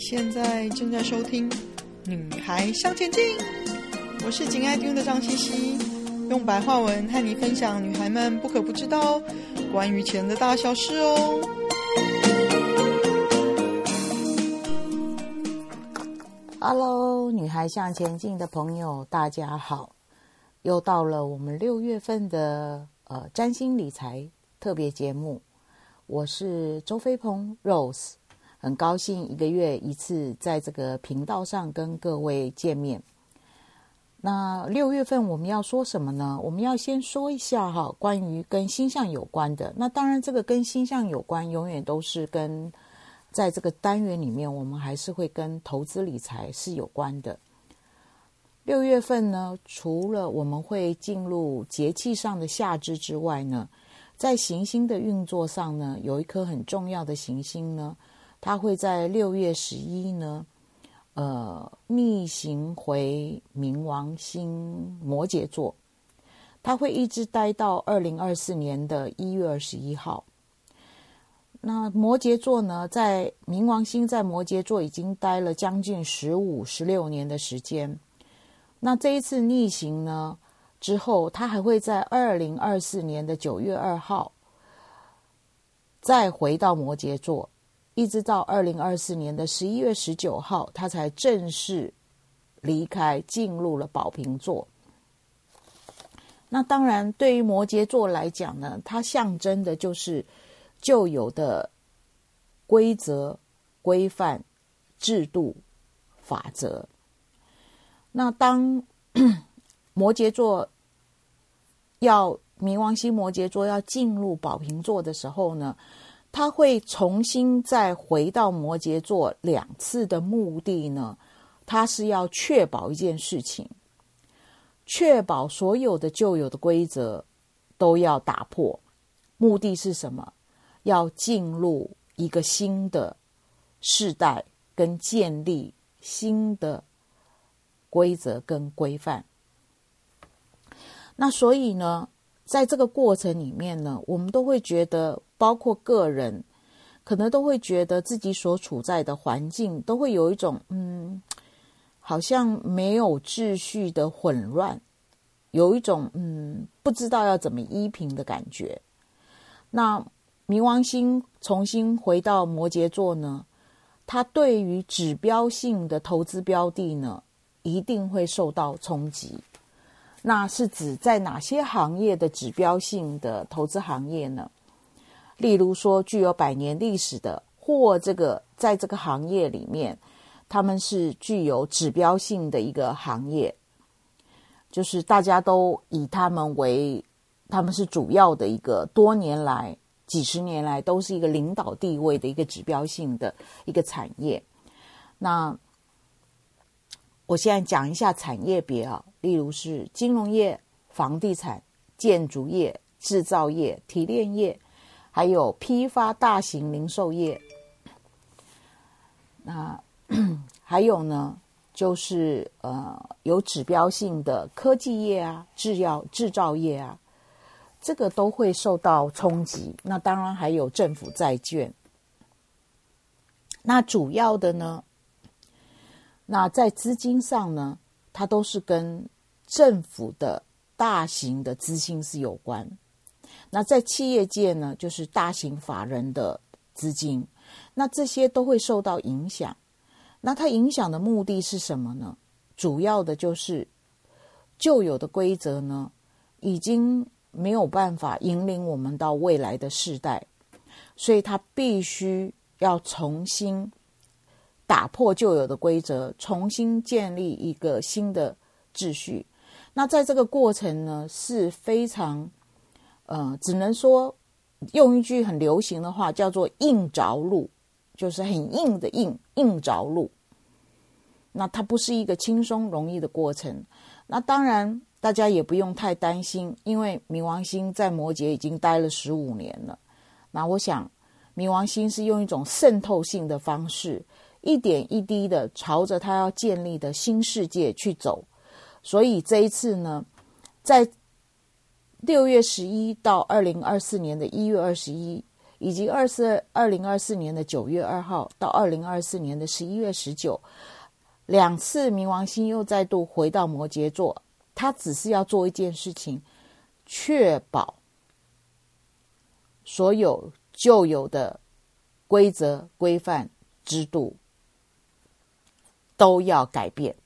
现在正在收听《女孩向前进》，我是紧爱听的张茜茜，用白话文和你分享女孩们不可不知道关于钱的大小事哦。Hello，女孩向前进的朋友，大家好！又到了我们六月份的呃占星理财特别节目，我是周飞鹏 Rose。很高兴一个月一次在这个频道上跟各位见面。那六月份我们要说什么呢？我们要先说一下哈，关于跟星象有关的。那当然，这个跟星象有关，永远都是跟在这个单元里面，我们还是会跟投资理财是有关的。六月份呢，除了我们会进入节气上的夏至之外呢，在行星的运作上呢，有一颗很重要的行星呢。它会在六月十一呢，呃，逆行回冥王星摩羯座，它会一直待到二零二四年的一月二十一号。那摩羯座呢，在冥王星在摩羯座已经待了将近十五、十六年的时间。那这一次逆行呢之后，它还会在二零二四年的九月二号再回到摩羯座。一直到二零二四年的十一月十九号，他才正式离开，进入了宝瓶座。那当然，对于摩羯座来讲呢，它象征的就是旧有的规则、规范、制度、法则。那当 摩羯座要冥王星摩羯座要进入宝瓶座的时候呢，他会重新再回到摩羯座两次的目的呢，他是要确保一件事情，确保所有的旧有的规则都要打破。目的是什么？要进入一个新的世代，跟建立新的规则跟规范。那所以呢，在这个过程里面呢，我们都会觉得。包括个人，可能都会觉得自己所处在的环境都会有一种嗯，好像没有秩序的混乱，有一种嗯，不知道要怎么依凭的感觉。那冥王星重新回到摩羯座呢，它对于指标性的投资标的呢，一定会受到冲击。那是指在哪些行业的指标性的投资行业呢？例如说，具有百年历史的，或这个在这个行业里面，他们是具有指标性的一个行业，就是大家都以他们为，他们是主要的一个多年来、几十年来都是一个领导地位的一个指标性的一个产业。那我现在讲一下产业别啊，例如是金融业、房地产、建筑业、制造业、提炼业。还有批发大型零售业，那 还有呢，就是呃有指标性的科技业啊、制药制造业啊，这个都会受到冲击。那当然还有政府债券。那主要的呢，那在资金上呢，它都是跟政府的大型的资金是有关。那在企业界呢，就是大型法人的资金，那这些都会受到影响。那它影响的目的是什么呢？主要的就是旧有的规则呢，已经没有办法引领我们到未来的世代，所以它必须要重新打破旧有的规则，重新建立一个新的秩序。那在这个过程呢，是非常。呃，只能说用一句很流行的话，叫做“硬着陆”，就是很硬的硬，硬着陆。那它不是一个轻松容易的过程。那当然，大家也不用太担心，因为冥王星在摩羯已经待了十五年了。那我想，冥王星是用一种渗透性的方式，一点一滴的朝着他要建立的新世界去走。所以这一次呢，在六月十一到二零二四年的一月二十一，以及二四二零二四年的九月二号到二零二四年的十一月十九，两次冥王星又再度回到摩羯座，他只是要做一件事情，确保所有旧有的规则、规范、制度都要改变。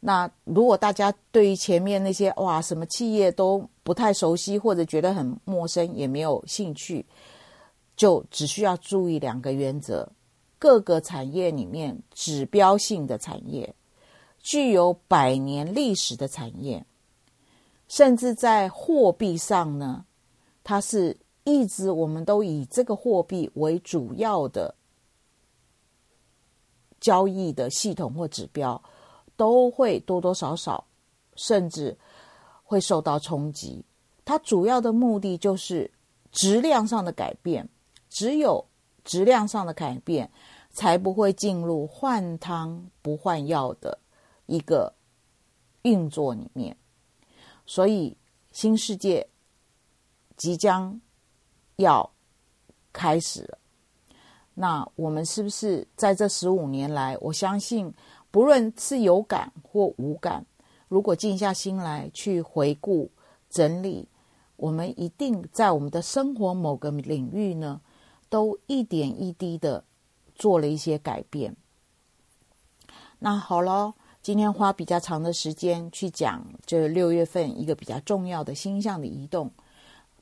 那如果大家对于前面那些哇什么企业都不太熟悉，或者觉得很陌生，也没有兴趣，就只需要注意两个原则：各个产业里面指标性的产业，具有百年历史的产业，甚至在货币上呢，它是一直我们都以这个货币为主要的交易的系统或指标。都会多多少少，甚至会受到冲击。它主要的目的就是质量上的改变，只有质量上的改变，才不会进入换汤不换药的一个运作里面。所以，新世界即将要开始了。那我们是不是在这十五年来，我相信。不论是有感或无感，如果静下心来去回顾整理，我们一定在我们的生活某个领域呢，都一点一滴的做了一些改变。那好了，今天花比较长的时间去讲这六月份一个比较重要的星象的移动，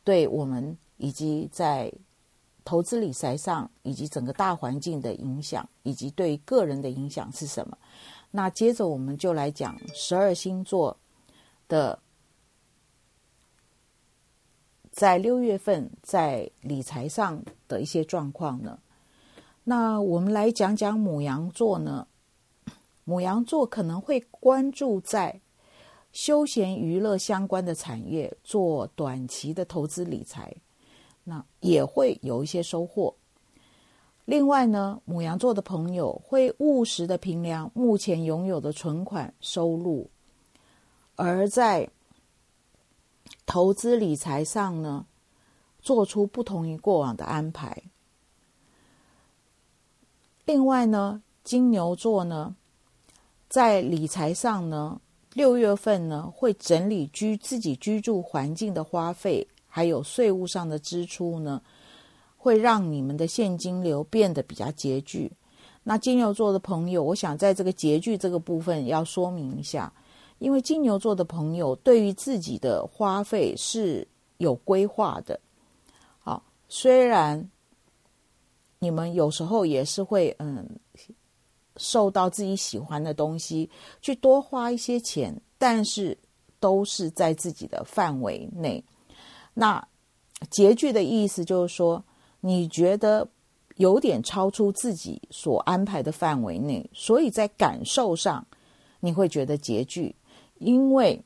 对我们以及在。投资理财上，以及整个大环境的影响，以及对个人的影响是什么？那接着我们就来讲十二星座的在六月份在理财上的一些状况呢。那我们来讲讲母羊座呢。母羊座可能会关注在休闲娱乐相关的产业，做短期的投资理财。那也会有一些收获。另外呢，母羊座的朋友会务实的评量目前拥有的存款收入，而在投资理财上呢，做出不同于过往的安排。另外呢，金牛座呢，在理财上呢，六月份呢，会整理居自己居住环境的花费。还有税务上的支出呢，会让你们的现金流变得比较拮据。那金牛座的朋友，我想在这个拮据这个部分要说明一下，因为金牛座的朋友对于自己的花费是有规划的。好，虽然你们有时候也是会嗯，受到自己喜欢的东西去多花一些钱，但是都是在自己的范围内。那拮据的意思就是说，你觉得有点超出自己所安排的范围内，所以在感受上你会觉得拮据，因为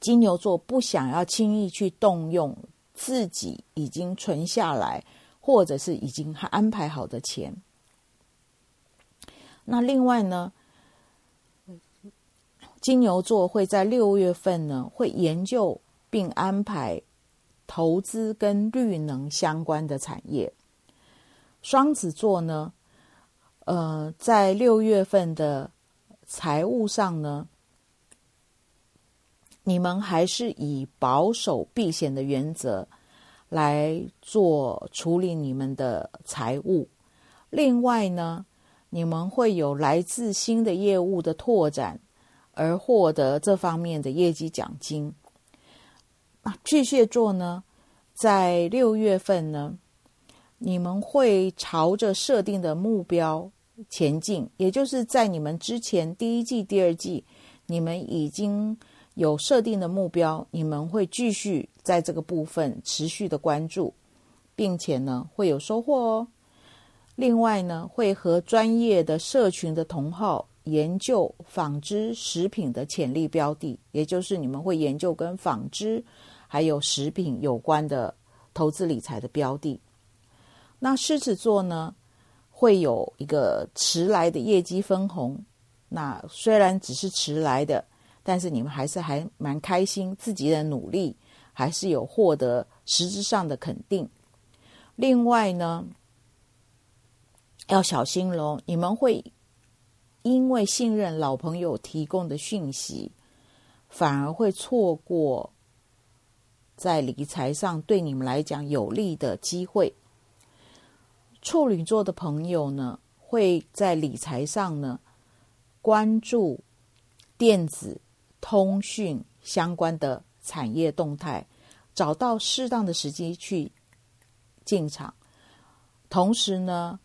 金牛座不想要轻易去动用自己已经存下来或者是已经安排好的钱。那另外呢，金牛座会在六月份呢会研究。并安排投资跟绿能相关的产业。双子座呢，呃，在六月份的财务上呢，你们还是以保守避险的原则来做处理你们的财务。另外呢，你们会有来自新的业务的拓展而获得这方面的业绩奖金。巨蟹座呢，在六月份呢，你们会朝着设定的目标前进，也就是在你们之前第一季、第二季，你们已经有设定的目标，你们会继续在这个部分持续的关注，并且呢，会有收获哦。另外呢，会和专业的社群的同好研究纺织食品的潜力标的，也就是你们会研究跟纺织。还有食品有关的投资理财的标的，那狮子座呢，会有一个迟来的业绩分红。那虽然只是迟来的，但是你们还是还蛮开心，自己的努力还是有获得实质上的肯定。另外呢，要小心喽，你们会因为信任老朋友提供的讯息，反而会错过在理财上对你们来讲有利的机会。处女座的朋友呢，会在理财上呢，关注电子通讯相关的产业动态，找到适当的时机去进场。同时呢，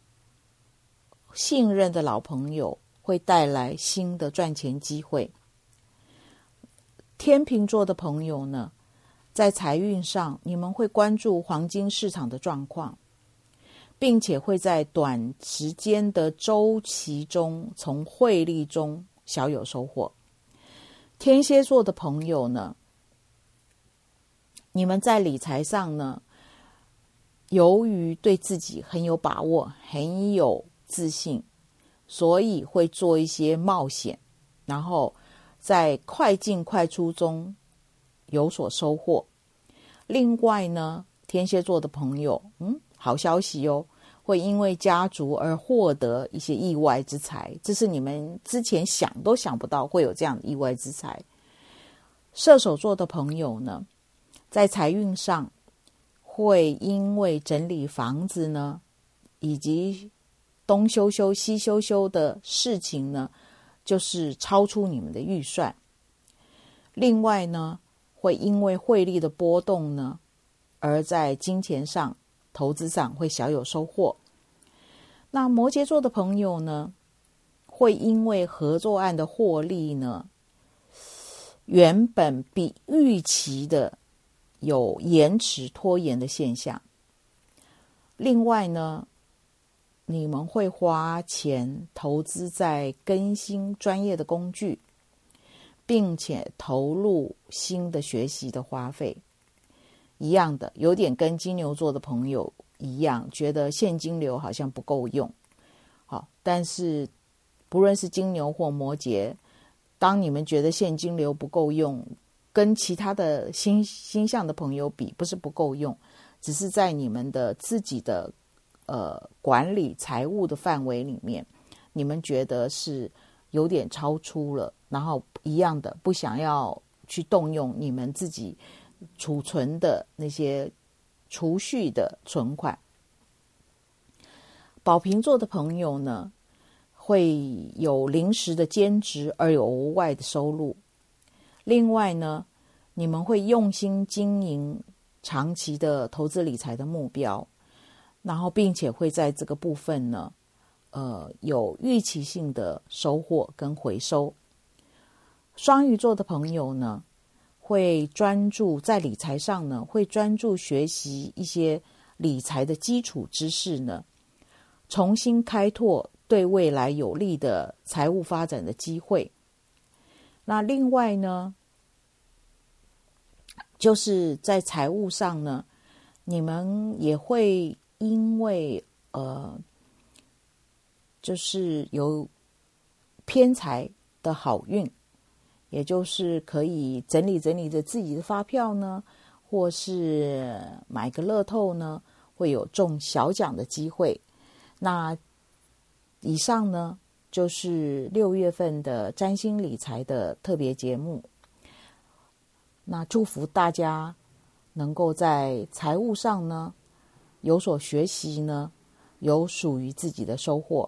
信任的老朋友会带来新的赚钱机会。天秤座的朋友呢，在财运上，你们会关注黄金市场的状况。并且会在短时间的周期中，从汇率中小有收获。天蝎座的朋友呢，你们在理财上呢，由于对自己很有把握、很有自信，所以会做一些冒险，然后在快进快出中有所收获。另外呢，天蝎座的朋友，嗯，好消息哟。会因为家族而获得一些意外之财，这是你们之前想都想不到会有这样的意外之财。射手座的朋友呢，在财运上会因为整理房子呢，以及东修修西修修的事情呢，就是超出你们的预算。另外呢，会因为汇率的波动呢，而在金钱上。投资上会小有收获。那摩羯座的朋友呢，会因为合作案的获利呢，原本比预期的有延迟拖延的现象。另外呢，你们会花钱投资在更新专业的工具，并且投入新的学习的花费。一样的，有点跟金牛座的朋友一样，觉得现金流好像不够用。好，但是不论是金牛或摩羯，当你们觉得现金流不够用，跟其他的星星象的朋友比，不是不够用，只是在你们的自己的呃管理财务的范围里面，你们觉得是有点超出了，然后一样的不想要去动用你们自己。储存的那些储蓄的存款，宝瓶座的朋友呢，会有临时的兼职而有额外的收入。另外呢，你们会用心经营长期的投资理财的目标，然后并且会在这个部分呢，呃，有预期性的收获跟回收。双鱼座的朋友呢，会专注在理财上呢，会专注学习一些理财的基础知识呢，重新开拓对未来有利的财务发展的机会。那另外呢，就是在财务上呢，你们也会因为呃，就是有偏财的好运。也就是可以整理整理着自己的发票呢，或是买个乐透呢，会有中小奖的机会。那以上呢，就是六月份的占星理财的特别节目。那祝福大家能够在财务上呢有所学习呢，有属于自己的收获。